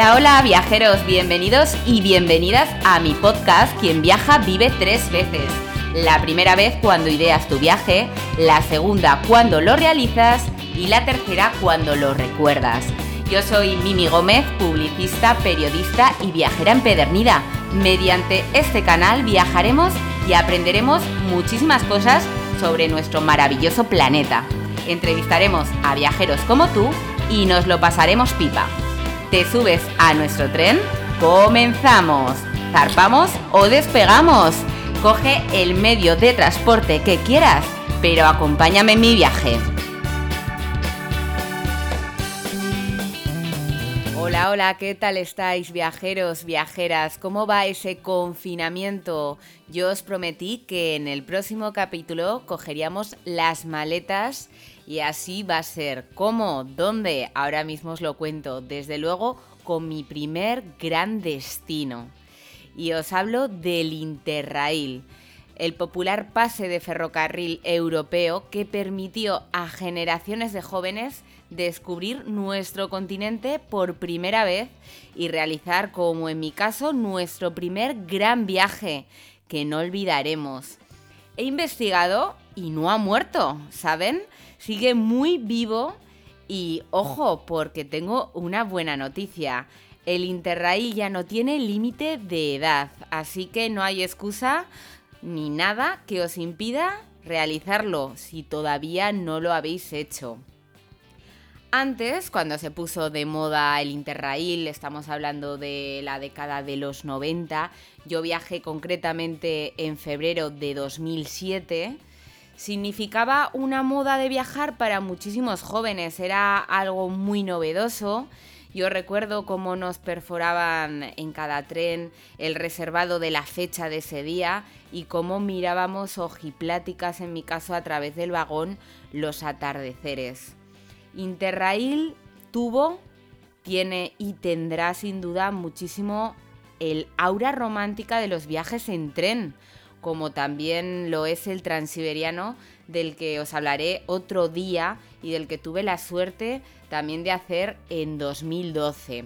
Hola, hola viajeros, bienvenidos y bienvenidas a mi podcast Quien viaja vive tres veces. La primera vez cuando ideas tu viaje, la segunda cuando lo realizas y la tercera cuando lo recuerdas. Yo soy Mimi Gómez, publicista, periodista y viajera empedernida. Mediante este canal viajaremos y aprenderemos muchísimas cosas sobre nuestro maravilloso planeta. Entrevistaremos a viajeros como tú y nos lo pasaremos pipa. ¿Te subes a nuestro tren? ¡Comenzamos! ¿Zarpamos o despegamos? Coge el medio de transporte que quieras, pero acompáñame en mi viaje. Hola, hola, ¿qué tal estáis viajeros, viajeras? ¿Cómo va ese confinamiento? Yo os prometí que en el próximo capítulo cogeríamos las maletas y así va a ser. ¿Cómo? ¿Dónde? Ahora mismo os lo cuento. Desde luego con mi primer gran destino. Y os hablo del Interrail el popular pase de ferrocarril europeo que permitió a generaciones de jóvenes descubrir nuestro continente por primera vez y realizar, como en mi caso, nuestro primer gran viaje que no olvidaremos. He investigado y no ha muerto, ¿saben? Sigue muy vivo y ojo, porque tengo una buena noticia. El Interrail ya no tiene límite de edad, así que no hay excusa ni nada que os impida realizarlo si todavía no lo habéis hecho. Antes, cuando se puso de moda el Interrail, estamos hablando de la década de los 90, yo viajé concretamente en febrero de 2007, significaba una moda de viajar para muchísimos jóvenes, era algo muy novedoso. Yo recuerdo cómo nos perforaban en cada tren el reservado de la fecha de ese día y cómo mirábamos ojipláticas, en mi caso, a través del vagón, los atardeceres. Interrail tuvo, tiene y tendrá sin duda muchísimo el aura romántica de los viajes en tren, como también lo es el transiberiano del que os hablaré otro día y del que tuve la suerte también de hacer en 2012.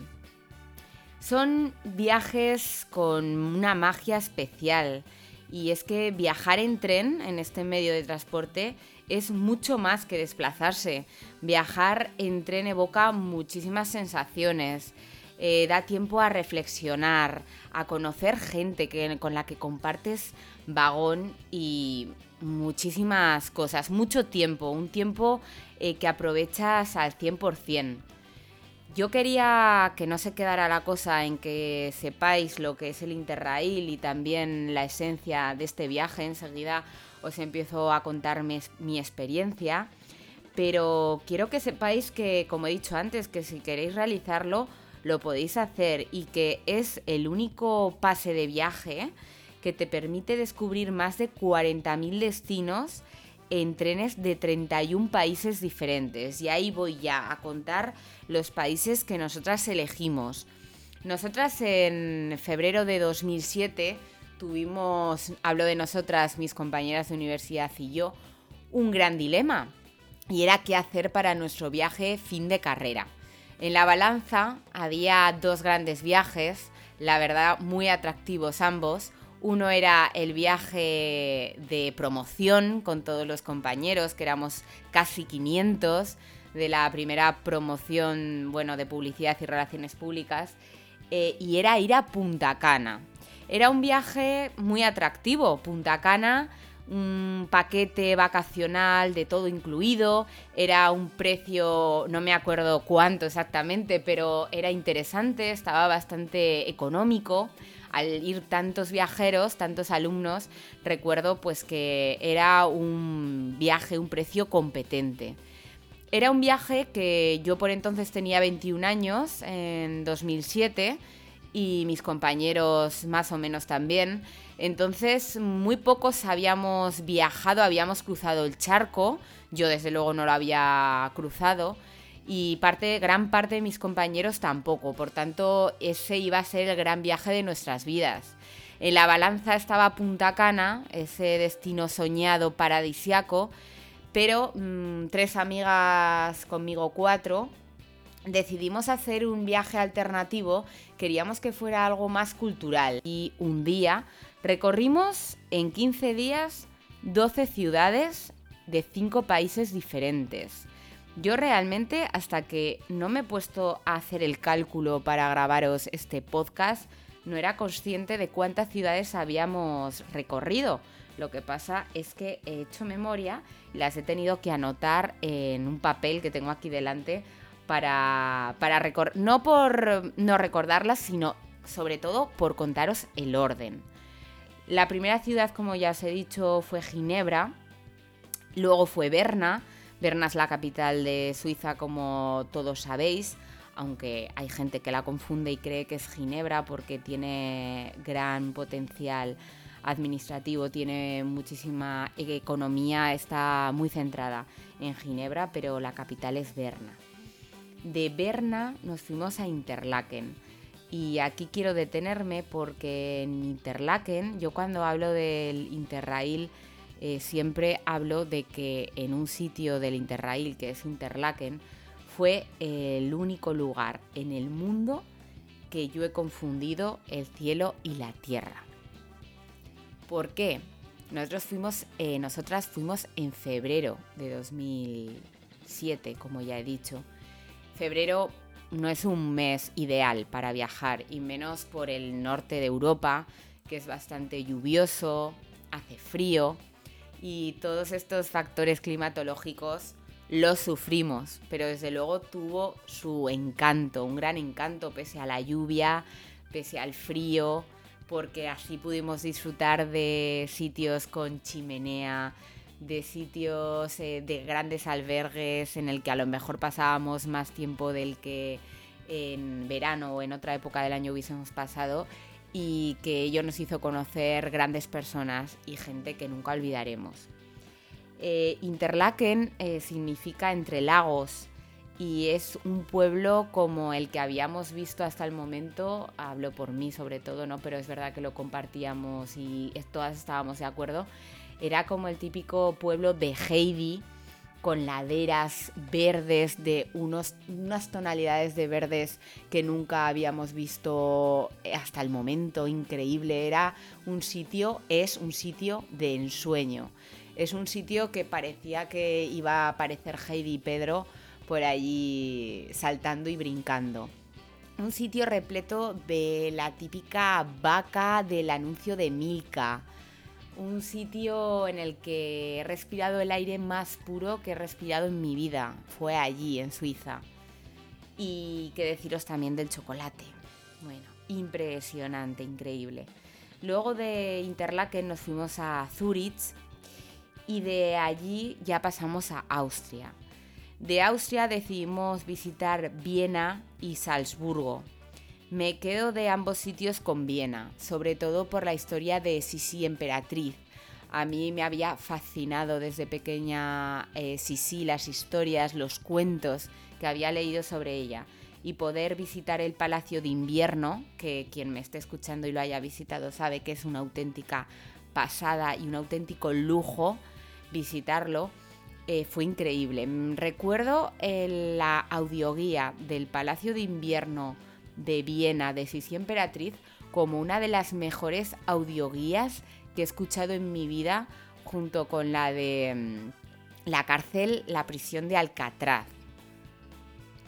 Son viajes con una magia especial y es que viajar en tren, en este medio de transporte, es mucho más que desplazarse. Viajar en tren evoca muchísimas sensaciones. Eh, da tiempo a reflexionar, a conocer gente con la que compartes vagón y muchísimas cosas, mucho tiempo, un tiempo eh, que aprovechas al 100%. Yo quería que no se quedara la cosa en que sepáis lo que es el Interrail y también la esencia de este viaje. Enseguida os empiezo a contar mi, experiencia. Pero quiero que sepáis que, como he dicho antes, que si queréis realizarlo, lo podéis hacer y que es el único pase de viaje que te permite descubrir más de 40.000 destinos en trenes de 31 países diferentes. Y ahí voy ya a contar los países que nosotras elegimos. Nosotras en febrero de 2007 tuvimos, hablo de nosotras, mis compañeras de universidad y yo, un gran dilema. Y era qué hacer para nuestro viaje fin de carrera. En la balanza había dos grandes viajes, la verdad muy atractivos ambos. Uno era el viaje de promoción con todos los compañeros, que éramos casi 500 de la primera promoción, bueno, de publicidad y relaciones públicas, eh, y era ir a Punta Cana. Era un viaje muy atractivo, Punta Cana, un paquete vacacional de todo incluido, era un precio, no me acuerdo cuánto exactamente, pero era interesante, estaba bastante económico al ir tantos viajeros, tantos alumnos, recuerdo pues que era un viaje, un precio competente. Era un viaje que yo por entonces tenía 21 años, en 2007, y mis compañeros más o menos también. Entonces, muy pocos habíamos viajado, habíamos cruzado el charco. Yo desde luego no lo había cruzado y parte, gran parte de mis compañeros tampoco. Por tanto, ese iba a ser el gran viaje de nuestras vidas. En la balanza estaba Punta Cana, ese destino soñado paradisiaco, pero mm, tres amigas conmigo cuatro decidimos hacer un viaje alternativo, queríamos que fuera algo más cultural. Y un día recorrimos en 15 días 12 ciudades de 5 países diferentes. Yo realmente, hasta que no me he puesto a hacer el cálculo para grabaros este podcast, no era consciente de cuántas ciudades habíamos recorrido. Lo que pasa es que he hecho memoria y las he tenido que anotar en un papel que tengo aquí delante para, para no por no recordarlas, sino sobre todo por contaros el orden. La primera ciudad, como ya os he dicho, fue Ginebra, luego fue Berna, Berna es la capital de Suiza, como todos sabéis, aunque hay gente que la confunde y cree que es Ginebra porque tiene gran potencial administrativo, tiene muchísima economía, está muy centrada en Ginebra, pero la capital es Berna. De Berna nos fuimos a Interlaken. Y aquí quiero detenerme porque en Interlaken, yo cuando hablo del Interrail, eh, siempre hablo de que en un sitio del Interrail, que es Interlaken, fue el único lugar en el mundo que yo he confundido el cielo y la tierra. ¿Por qué? Nosotros fuimos, eh, nosotras fuimos en febrero de 2007, como ya he dicho. Febrero no es un mes ideal para viajar, y menos por el norte de Europa, que es bastante lluvioso, hace frío, y todos estos factores climatológicos los sufrimos, pero desde luego tuvo su encanto, un gran encanto pese a la lluvia, pese al frío, porque así pudimos disfrutar de sitios con chimenea, de sitios eh, de grandes albergues en el que a lo mejor pasábamos más tiempo del que en verano o en otra época del año hubiésemos pasado y que ello nos hizo conocer grandes personas y gente que nunca olvidaremos. Eh, Interlaken eh, significa entre lagos y es un pueblo como el que habíamos visto hasta el momento, hablo por mí sobre todo, ¿no? pero es verdad que lo compartíamos y todas estábamos de acuerdo, era como el típico pueblo de Heidi, con laderas verdes de unos, unas tonalidades de verdes que nunca habíamos visto hasta el momento, increíble. Era un sitio, es un sitio de ensueño. Es un sitio que parecía que iba a aparecer Heidi y Pedro por allí saltando y brincando. Un sitio repleto de la típica vaca del anuncio de Milka un sitio en el que he respirado el aire más puro que he respirado en mi vida. Fue allí, en Suiza. Y qué deciros también del chocolate. Bueno, impresionante, increíble. Luego de Interlaken nos fuimos a Zurich y de allí ya pasamos a Austria. De Austria decidimos visitar Viena y Salzburgo, me quedo de ambos sitios con Viena, sobre todo por la historia de Sisi Emperatriz. A mí me había fascinado desde pequeña eh, Sisi, las historias, los cuentos que había leído sobre ella. Y poder visitar el Palacio de Invierno, que quien me esté escuchando y lo haya visitado sabe que es una auténtica pasada y un auténtico lujo visitarlo, eh, fue increíble. Recuerdo eh, la audioguía del Palacio de Invierno de Viena de Sisi Emperatriz como una de las mejores audioguías que he escuchado en mi vida junto con la de mm, la cárcel, la prisión de Alcatraz.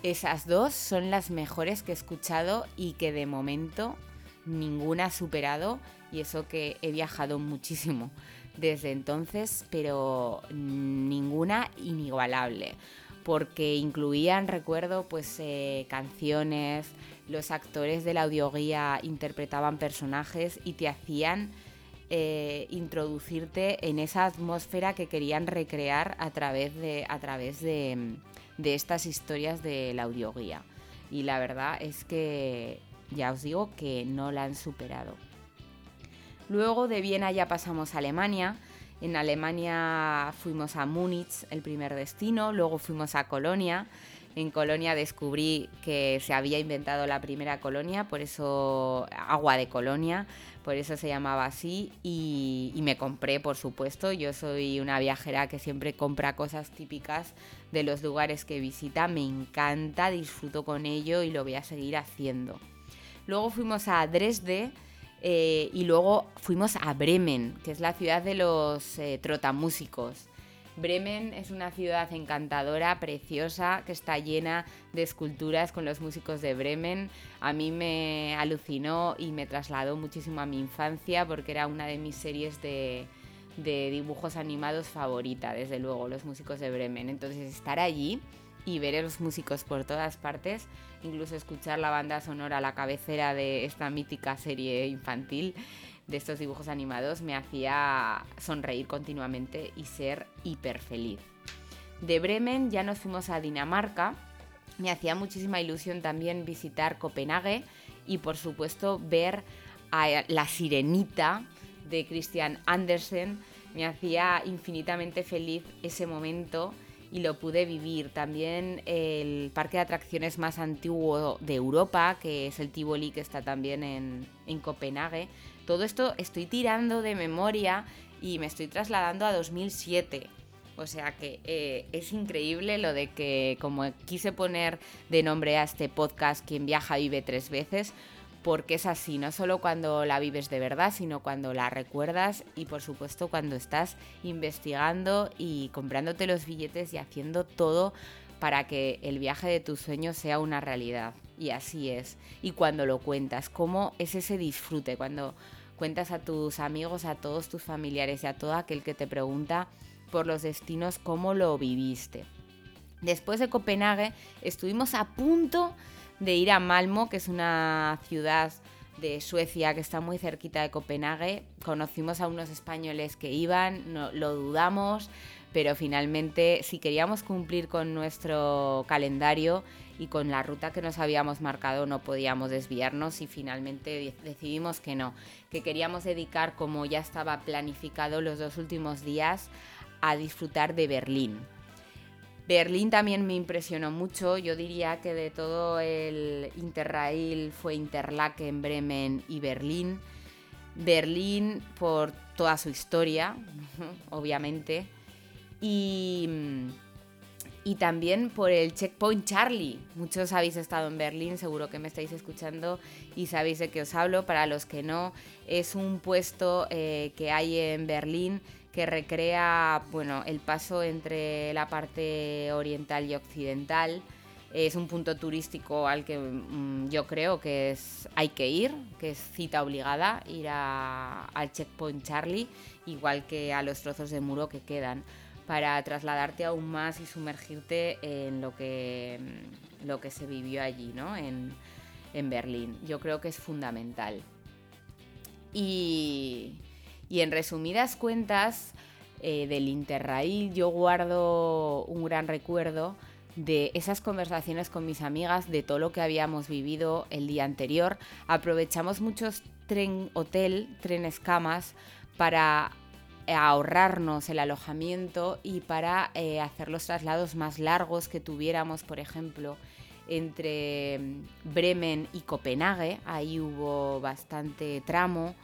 Esas dos son las mejores que he escuchado y que de momento ninguna ha superado y eso que he viajado muchísimo desde entonces, pero ninguna inigualable, porque incluían, recuerdo, pues eh, canciones, los actores de la audioguía interpretaban personajes y te hacían eh, introducirte en esa atmósfera que querían recrear a través de, a través de, de estas historias de la audioguía. Y la verdad es que ya os digo que no la han superado. Luego de Viena ya pasamos a Alemania. En Alemania fuimos a Múnich, el primer destino, luego fuimos a Colonia En Colonia descubrí que se había inventado la primera colonia, por eso agua de Colonia, por eso se llamaba así y, me compré, por supuesto. Yo soy una viajera que siempre compra cosas típicas de los lugares que visita, me encanta, disfruto con ello y lo voy a seguir haciendo. Luego fuimos a Dresde eh, y luego fuimos a Bremen, que es la ciudad de los eh, trotamúsicos. Bremen es una ciudad encantadora, preciosa, que está llena de esculturas con los músicos de Bremen. A mí me alucinó y me trasladó muchísimo a mi infancia porque era una de mis series de, dibujos animados favorita, desde luego, los músicos de Bremen. Entonces estar allí y ver a los músicos por todas partes, incluso escuchar la banda sonora, la cabecera de esta mítica serie infantil, de estos dibujos animados me hacía sonreír continuamente y ser hiper feliz. De Bremen ya nos fuimos a Dinamarca. Me hacía muchísima ilusión también visitar Copenhague y por supuesto ver a la sirenita de Christian Andersen. Me hacía infinitamente feliz ese momento y lo pude vivir. También el parque de atracciones más antiguo de Europa, que es el Tivoli, que está también en, en Copenhague, todo esto estoy tirando de memoria y me estoy trasladando a 2007. O sea que eh, es increíble lo de que, como quise poner de nombre a este podcast, quien viaja vive tres veces, porque es así, no solo cuando la vives de verdad, sino cuando la recuerdas y por supuesto cuando estás investigando y comprándote los billetes y haciendo todo para que el viaje de tus sueños sea una realidad. Y así es. Y cuando lo cuentas, cómo es ese disfrute, cuando cuentas a tus amigos, a todos tus familiares y a todo aquel que te pregunta por los destinos, cómo lo viviste. Después de Copenhague estuvimos a punto de ir a Malmo, que es una ciudad de Suecia que está muy cerquita de Copenhague. Conocimos a unos españoles que iban, no, lo dudamos, pero finalmente si queríamos cumplir con nuestro calendario y con la ruta que nos habíamos marcado no podíamos desviarnos y finalmente decidimos que no, que queríamos dedicar como ya estaba planificado los dos últimos días a disfrutar de Berlín. Berlín también me impresionó mucho, yo diría que de todo el Interrail fue Interlaken, Bremen y Berlín. Berlín por toda su historia, obviamente, y, y también por el Checkpoint Charlie. Muchos habéis estado en Berlín, seguro que me estáis escuchando y sabéis de qué os hablo. Para los que no, es un puesto eh, que hay en Berlín que recrea bueno, el paso entre la parte oriental y occidental. Es un punto turístico al que mm, yo creo que es, hay que ir, que es cita obligada, ir al Checkpoint Charlie, igual que a los trozos de muro que quedan para trasladarte aún más y sumergirte en lo que, lo que se vivió allí, ¿no? En, Berlín. Yo creo que es fundamental. Y, en resumidas cuentas, eh, del Interrail yo guardo un gran recuerdo de esas conversaciones con mis amigas, de todo lo que habíamos vivido el día anterior. Aprovechamos muchos tren hotel, trenes camas, para ahorrarnos el alojamiento y para eh, hacer los traslados más largos que tuviéramos, por ejemplo, entre mm, Bremen y Copenhague, ahí hubo bastante tramo,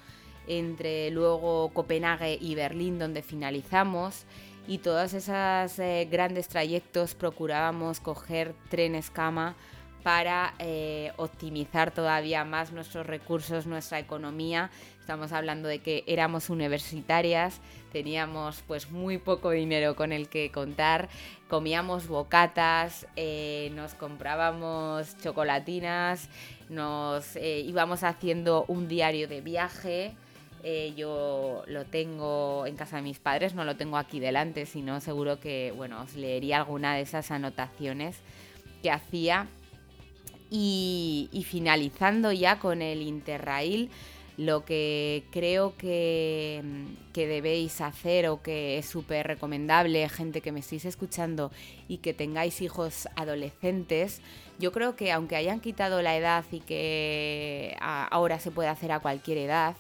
entre luego Copenhague y Berlín donde finalizamos. Y todos esos eh, grandes trayectos procurábamos coger trenes cama para eh, optimizar todavía más nuestros recursos, nuestra economía. Estamos hablando de que éramos universitarias, teníamos pues muy poco dinero con el que contar, comíamos bocatas, eh, nos comprábamos chocolatinas, nos eh, íbamos haciendo un diario de viaje. yo lo tengo en casa de mis padres, no lo tengo aquí delante, sino seguro que bueno, os leería alguna de esas anotaciones que hacía y, finalizando ya con el Interrail, lo que creo que, que, debéis hacer o que es súper recomendable, gente que me estéis escuchando y que tengáis hijos adolescentes, yo creo que aunque hayan quitado la edad y que ahora se puede hacer a cualquier edad,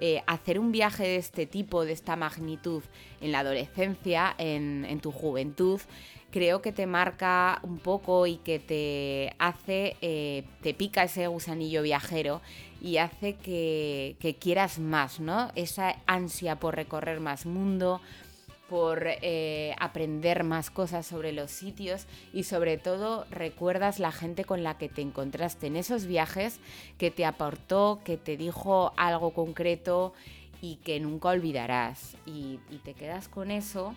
eh, hacer un viaje de este tipo, de esta magnitud en la adolescencia, en, tu juventud, creo que te marca un poco y que te hace, eh, te pica ese gusanillo viajero y hace que, que, quieras más, ¿no? Esa ansia por recorrer más mundo, por eh, aprender más cosas sobre los sitios y sobre todo recuerdas la gente con la que te encontraste en esos viajes que te aportó, que te dijo algo concreto y que nunca olvidarás. Y, te quedas con eso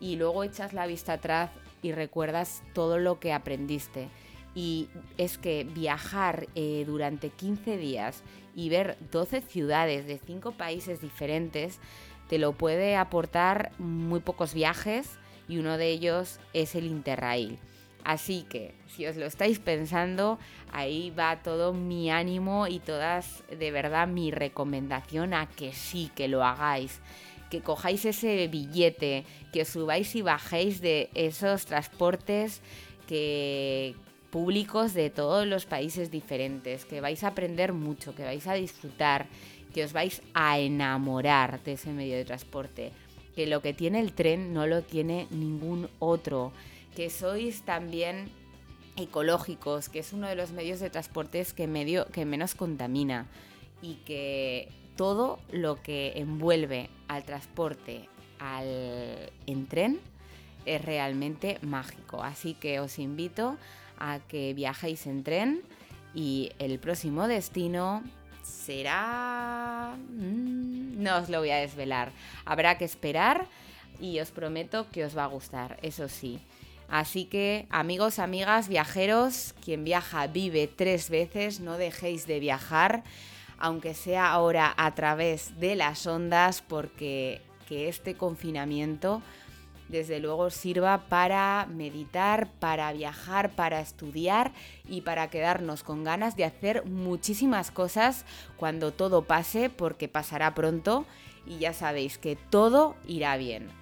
y luego echas la vista atrás y recuerdas todo lo que aprendiste. Y es que viajar eh, durante 15 días y ver 12 ciudades de 5 países diferentes te lo puede aportar muy pocos viajes y uno de ellos es el Interrail. Así que si os lo estáis pensando, ahí va todo mi ánimo y todas de verdad mi recomendación a que sí, que lo hagáis. Que cojáis ese billete, que os subáis y bajéis de esos transportes que, públicos de todos los países diferentes, que vais a aprender mucho, que vais a disfrutar, que os vais a enamorar de ese medio de transporte, que lo que tiene el tren no lo tiene ningún otro, que sois también ecológicos, que es uno de los medios de transporte que, medio, que menos contamina y que todo lo que envuelve al transporte al, en tren es realmente mágico. Así que os invito a que viajéis en tren y el próximo destino será... Mm, no os lo voy a desvelar. Habrá que esperar y os prometo que os va a gustar, eso sí. Así que amigos, amigas, viajeros, quien viaja vive tres veces, no dejéis de viajar, aunque sea ahora a través de las ondas, porque que este confinamiento desde luego sirva para meditar, para viajar, para estudiar y para quedarnos con ganas de hacer muchísimas cosas cuando todo pase, porque pasará pronto y ya sabéis que todo irá bien.